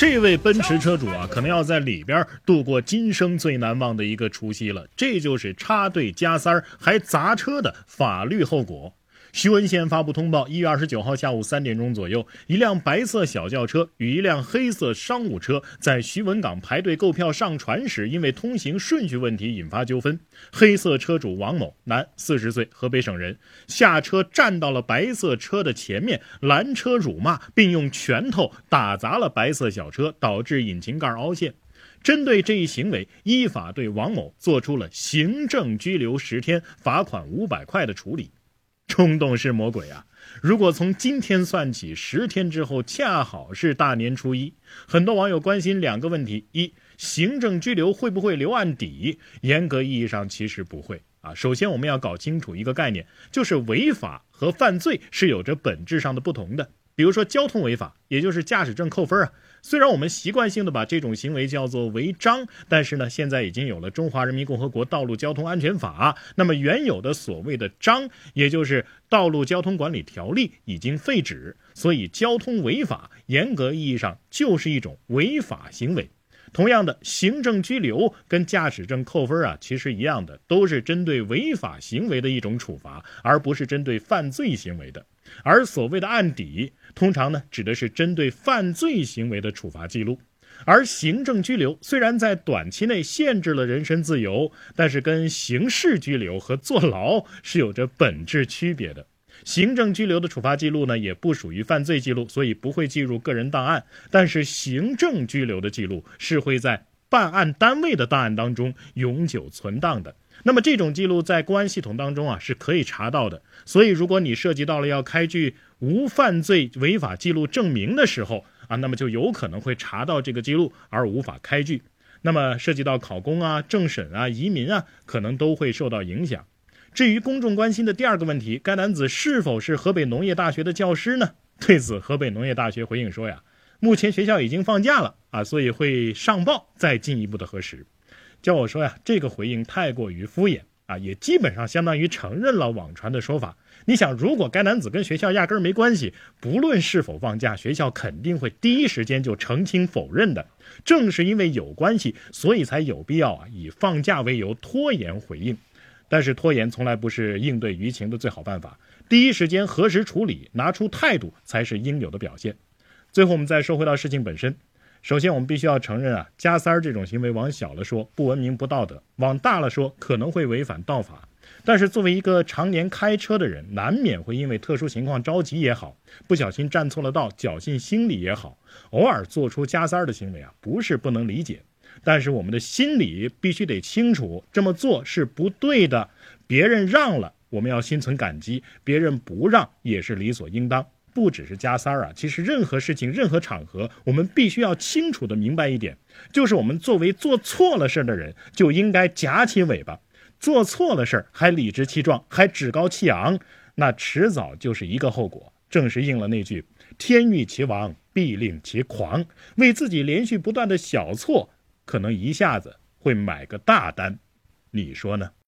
这位奔驰车主啊，可能要在里边度过今生最难忘的一个除夕了。这就是插队加塞儿还砸车的法律后果。徐闻县发布通报：一月二十九号下午三点钟左右，一辆白色小轿车与一辆黑色商务车在徐闻港排队购票上船时，因为通行顺序问题引发纠纷。黑色车主王某，男，四十岁，河北省人，下车站到了白色车的前面，拦车辱骂，并用拳头打砸了白色小车，导致引擎盖凹陷。针对这一行为，依法对王某做出了行政拘留十天、罚款五百块的处理。冲动是魔鬼啊！如果从今天算起，十天之后恰好是大年初一，很多网友关心两个问题：一，行政拘留会不会留案底？严格意义上，其实不会啊。首先，我们要搞清楚一个概念，就是违法和犯罪是有着本质上的不同的。比如说交通违法，也就是驾驶证扣分啊。虽然我们习惯性的把这种行为叫做违章，但是呢，现在已经有了《中华人民共和国道路交通安全法》，那么原有的所谓的章，也就是《道路交通管理条例》已经废止，所以交通违法严格意义上就是一种违法行为。同样的，行政拘留跟驾驶证扣分啊，其实一样的，都是针对违法行为的一种处罚，而不是针对犯罪行为的。而所谓的案底，通常呢指的是针对犯罪行为的处罚记录。而行政拘留虽然在短期内限制了人身自由，但是跟刑事拘留和坐牢是有着本质区别的。行政拘留的处罚记录呢，也不属于犯罪记录，所以不会记入个人档案。但是行政拘留的记录是会在办案单位的档案当中永久存档的。那么这种记录在公安系统当中啊是可以查到的。所以如果你涉及到了要开具无犯罪违法记录证明的时候啊，那么就有可能会查到这个记录而无法开具。那么涉及到考公啊、政审啊、移民啊，可能都会受到影响。至于公众关心的第二个问题，该男子是否是河北农业大学的教师呢？对此，河北农业大学回应说呀，目前学校已经放假了啊，所以会上报再进一步的核实。叫我说呀，这个回应太过于敷衍啊，也基本上相当于承认了网传的说法。你想，如果该男子跟学校压根儿没关系，不论是否放假，学校肯定会第一时间就澄清否认的。正是因为有关系，所以才有必要啊，以放假为由拖延回应。但是拖延从来不是应对舆情的最好办法，第一时间核实处理，拿出态度才是应有的表现。最后，我们再说回到事情本身。首先，我们必须要承认啊，加塞儿这种行为，往小了说不文明不道德，往大了说可能会违反道法。但是，作为一个常年开车的人，难免会因为特殊情况着急也好，不小心站错了道，侥幸心理也好，偶尔做出加塞儿的行为啊，不是不能理解。但是我们的心里必须得清楚，这么做是不对的。别人让了，我们要心存感激；别人不让，也是理所应当。不只是加塞儿啊，其实任何事情、任何场合，我们必须要清楚的明白一点，就是我们作为做错了事儿的人，就应该夹起尾巴。做错了事儿还理直气壮，还趾高气昂，那迟早就是一个后果。正是应了那句“天欲其亡，必令其狂”，为自己连续不断的小错。可能一下子会买个大单，你说呢？